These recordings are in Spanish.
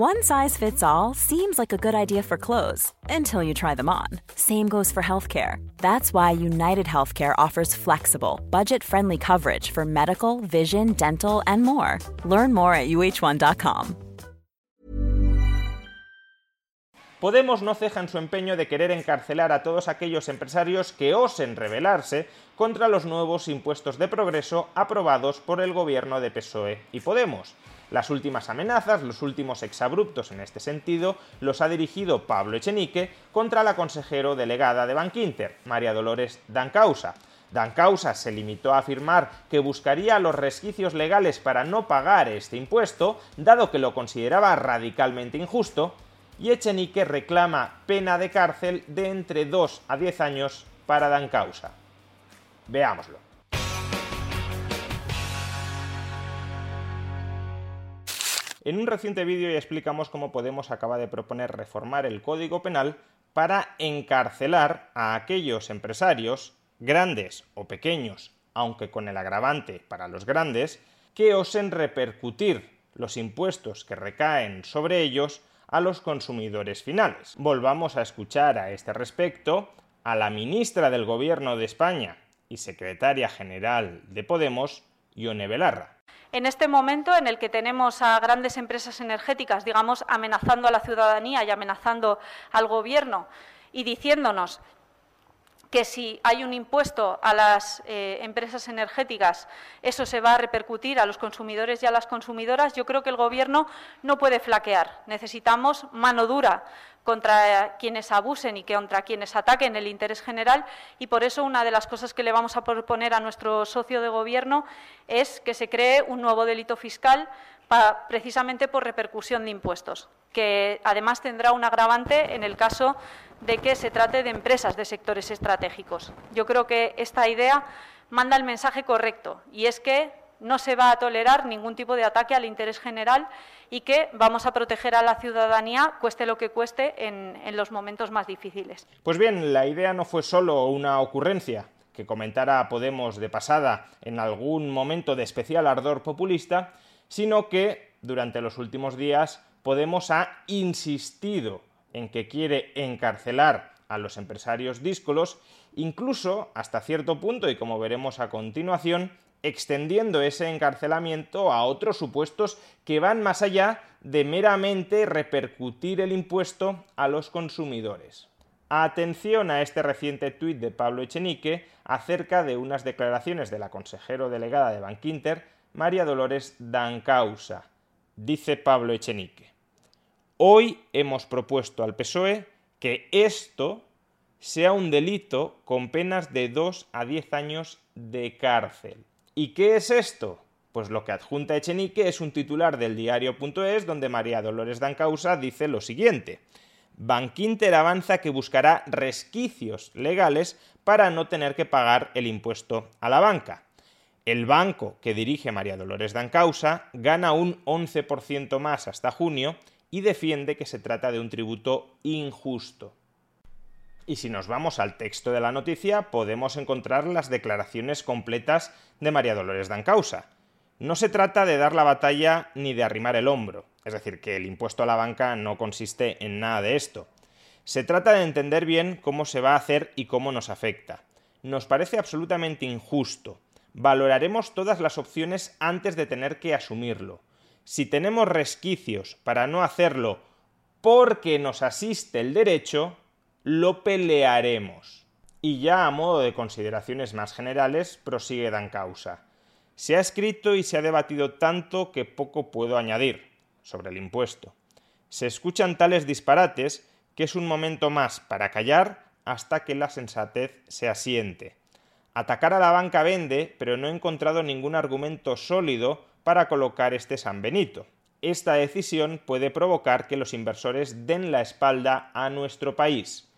One size fits all seems like a good idea for clothes until you try them on. Same goes for healthcare. That's why United Healthcare offers flexible, budget friendly coverage for medical, vision, dental, and more. Learn more at uh1.com. Podemos no ceja en su empeño de querer encarcelar a todos aquellos empresarios que osen rebelarse contra los nuevos impuestos de progreso aprobados por el gobierno de PSOE y Podemos. Las últimas amenazas, los últimos exabruptos en este sentido, los ha dirigido Pablo Echenique contra la consejero delegada de Bankinter, María Dolores Dancausa. Dancausa se limitó a afirmar que buscaría los resquicios legales para no pagar este impuesto, dado que lo consideraba radicalmente injusto, y Echenique reclama pena de cárcel de entre 2 a 10 años para Dancausa. Veámoslo. En un reciente vídeo ya explicamos cómo Podemos acaba de proponer reformar el Código Penal para encarcelar a aquellos empresarios, grandes o pequeños, aunque con el agravante para los grandes, que osen repercutir los impuestos que recaen sobre ellos a los consumidores finales. Volvamos a escuchar a este respecto a la ministra del Gobierno de España y secretaria general de Podemos, Ione en este momento en el que tenemos a grandes empresas energéticas, digamos, amenazando a la ciudadanía y amenazando al Gobierno y diciéndonos que si hay un impuesto a las eh, empresas energéticas, eso se va a repercutir a los consumidores y a las consumidoras, yo creo que el Gobierno no puede flaquear. Necesitamos mano dura contra quienes abusen y contra quienes ataquen el interés general y por eso una de las cosas que le vamos a proponer a nuestro socio de Gobierno es que se cree un nuevo delito fiscal precisamente por repercusión de impuestos, que además tendrá un agravante en el caso de que se trate de empresas de sectores estratégicos. Yo creo que esta idea manda el mensaje correcto y es que no se va a tolerar ningún tipo de ataque al interés general y que vamos a proteger a la ciudadanía, cueste lo que cueste, en, en los momentos más difíciles. Pues bien, la idea no fue solo una ocurrencia que comentara Podemos de pasada en algún momento de especial ardor populista, sino que durante los últimos días Podemos ha insistido en que quiere encarcelar a los empresarios díscolos, incluso hasta cierto punto, y como veremos a continuación, extendiendo ese encarcelamiento a otros supuestos que van más allá de meramente repercutir el impuesto a los consumidores. Atención a este reciente tuit de Pablo Echenique acerca de unas declaraciones de la consejero delegada de Bankinter, María Dolores Dancausa. Dice Pablo Echenique. Hoy hemos propuesto al PSOE que esto sea un delito con penas de 2 a 10 años de cárcel. ¿Y qué es esto? Pues lo que adjunta Echenique es un titular del diario.es donde María Dolores Dancausa dice lo siguiente. Bankinter avanza que buscará resquicios legales para no tener que pagar el impuesto a la banca. El banco que dirige María Dolores Dancausa gana un 11% más hasta junio y defiende que se trata de un tributo injusto. Y si nos vamos al texto de la noticia, podemos encontrar las declaraciones completas de María Dolores Dancausa. No se trata de dar la batalla ni de arrimar el hombro, es decir, que el impuesto a la banca no consiste en nada de esto. Se trata de entender bien cómo se va a hacer y cómo nos afecta. Nos parece absolutamente injusto. Valoraremos todas las opciones antes de tener que asumirlo. Si tenemos resquicios para no hacerlo porque nos asiste el derecho, lo pelearemos. Y ya a modo de consideraciones más generales, prosigue Dan Causa. Se ha escrito y se ha debatido tanto que poco puedo añadir sobre el impuesto. Se escuchan tales disparates que es un momento más para callar hasta que la sensatez se asiente. Atacar a la banca vende, pero no he encontrado ningún argumento sólido para colocar este San Benito. Esta decisión puede provocar que los inversores den la espalda a nuestro país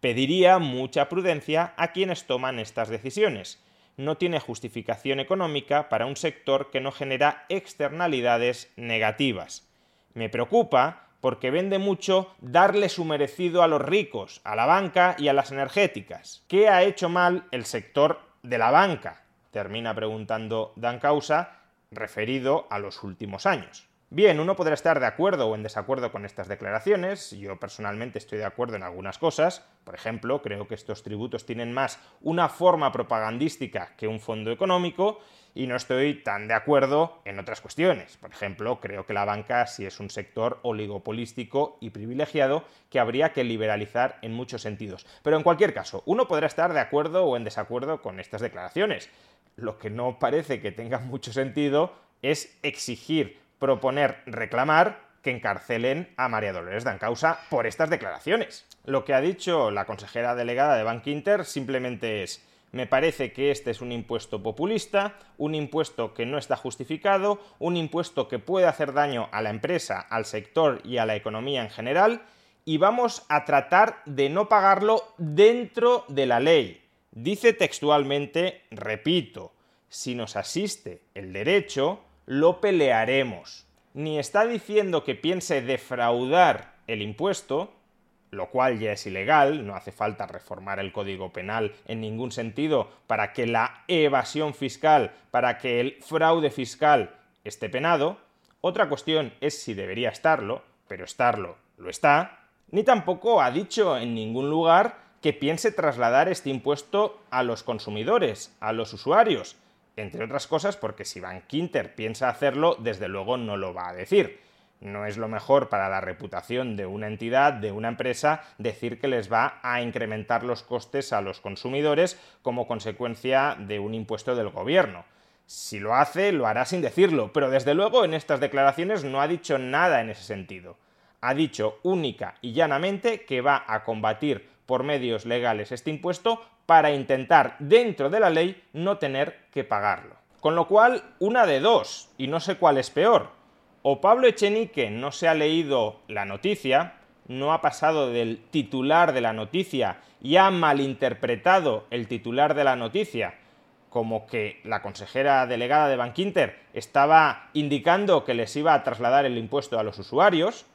pediría mucha prudencia a quienes toman estas decisiones. No tiene justificación económica para un sector que no genera externalidades negativas. Me preocupa porque vende mucho darle su merecido a los ricos, a la banca y a las energéticas. ¿Qué ha hecho mal el sector de la banca? Termina preguntando Dan Causa, referido a los últimos años. Bien, uno podrá estar de acuerdo o en desacuerdo con estas declaraciones. Yo personalmente estoy de acuerdo en algunas cosas. Por ejemplo, creo que estos tributos tienen más una forma propagandística que un fondo económico y no estoy tan de acuerdo en otras cuestiones. Por ejemplo, creo que la banca sí es un sector oligopolístico y privilegiado que habría que liberalizar en muchos sentidos. Pero en cualquier caso, uno podrá estar de acuerdo o en desacuerdo con estas declaraciones. Lo que no parece que tenga mucho sentido es exigir proponer reclamar que encarcelen a María Dolores Dancausa por estas declaraciones. Lo que ha dicho la consejera delegada de Bank Inter simplemente es me parece que este es un impuesto populista, un impuesto que no está justificado, un impuesto que puede hacer daño a la empresa, al sector y a la economía en general, y vamos a tratar de no pagarlo dentro de la ley. Dice textualmente, repito, si nos asiste el derecho, lo pelearemos. Ni está diciendo que piense defraudar el impuesto, lo cual ya es ilegal, no hace falta reformar el Código Penal en ningún sentido para que la evasión fiscal, para que el fraude fiscal esté penado. Otra cuestión es si debería estarlo, pero estarlo lo está. Ni tampoco ha dicho en ningún lugar que piense trasladar este impuesto a los consumidores, a los usuarios entre otras cosas porque si Van Quinter piensa hacerlo, desde luego no lo va a decir. No es lo mejor para la reputación de una entidad, de una empresa, decir que les va a incrementar los costes a los consumidores como consecuencia de un impuesto del gobierno. Si lo hace, lo hará sin decirlo, pero desde luego en estas declaraciones no ha dicho nada en ese sentido. Ha dicho única y llanamente que va a combatir por medios legales este impuesto para intentar, dentro de la ley, no tener que pagarlo. Con lo cual, una de dos, y no sé cuál es peor. O Pablo Echenique no se ha leído la noticia, no ha pasado del titular de la noticia y ha malinterpretado el titular de la noticia como que la consejera delegada de Bankinter estaba indicando que les iba a trasladar el impuesto a los usuarios,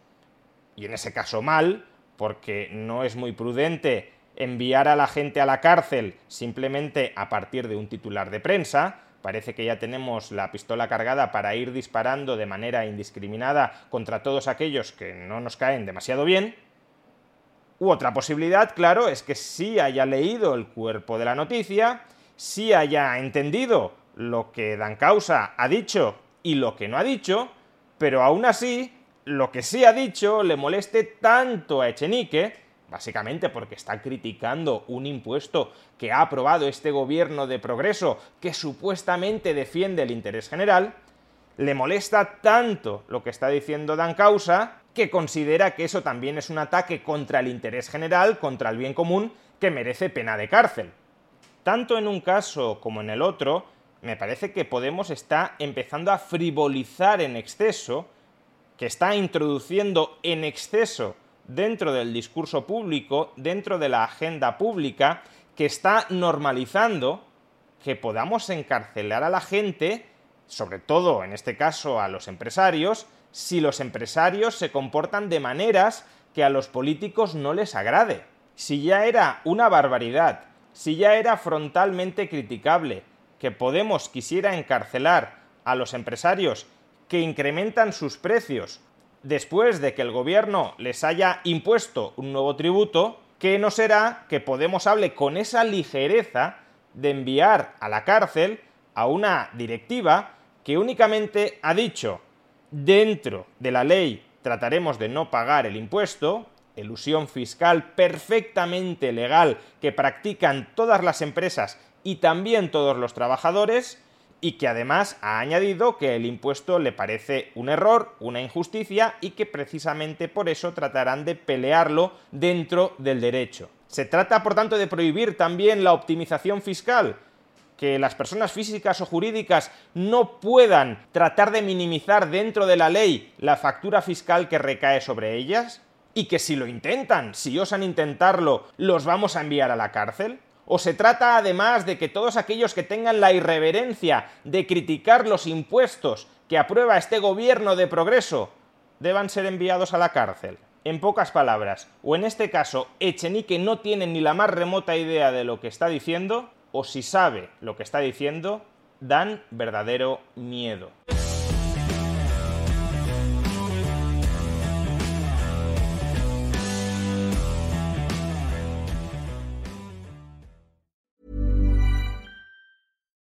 y en ese caso mal, porque no es muy prudente enviar a la gente a la cárcel simplemente a partir de un titular de prensa. Parece que ya tenemos la pistola cargada para ir disparando de manera indiscriminada contra todos aquellos que no nos caen demasiado bien. U otra posibilidad, claro, es que sí haya leído el cuerpo de la noticia, sí haya entendido lo que Dan Causa ha dicho y lo que no ha dicho, pero aún así, lo que sí ha dicho le moleste tanto a Echenique básicamente porque está criticando un impuesto que ha aprobado este gobierno de progreso que supuestamente defiende el interés general, le molesta tanto lo que está diciendo Dan Causa que considera que eso también es un ataque contra el interés general, contra el bien común, que merece pena de cárcel. Tanto en un caso como en el otro, me parece que Podemos está empezando a frivolizar en exceso, que está introduciendo en exceso dentro del discurso público, dentro de la agenda pública, que está normalizando que podamos encarcelar a la gente, sobre todo en este caso a los empresarios, si los empresarios se comportan de maneras que a los políticos no les agrade. Si ya era una barbaridad, si ya era frontalmente criticable que Podemos quisiera encarcelar a los empresarios que incrementan sus precios después de que el gobierno les haya impuesto un nuevo tributo, que no será que Podemos hable con esa ligereza de enviar a la cárcel a una directiva que únicamente ha dicho dentro de la ley trataremos de no pagar el impuesto, elusión fiscal perfectamente legal que practican todas las empresas y también todos los trabajadores, y que además ha añadido que el impuesto le parece un error, una injusticia y que precisamente por eso tratarán de pelearlo dentro del derecho. Se trata, por tanto, de prohibir también la optimización fiscal, que las personas físicas o jurídicas no puedan tratar de minimizar dentro de la ley la factura fiscal que recae sobre ellas, y que si lo intentan, si osan intentarlo, los vamos a enviar a la cárcel. ¿O se trata además de que todos aquellos que tengan la irreverencia de criticar los impuestos que aprueba este gobierno de progreso deban ser enviados a la cárcel? En pocas palabras, o en este caso Echenique no tiene ni la más remota idea de lo que está diciendo, o si sabe lo que está diciendo, dan verdadero miedo.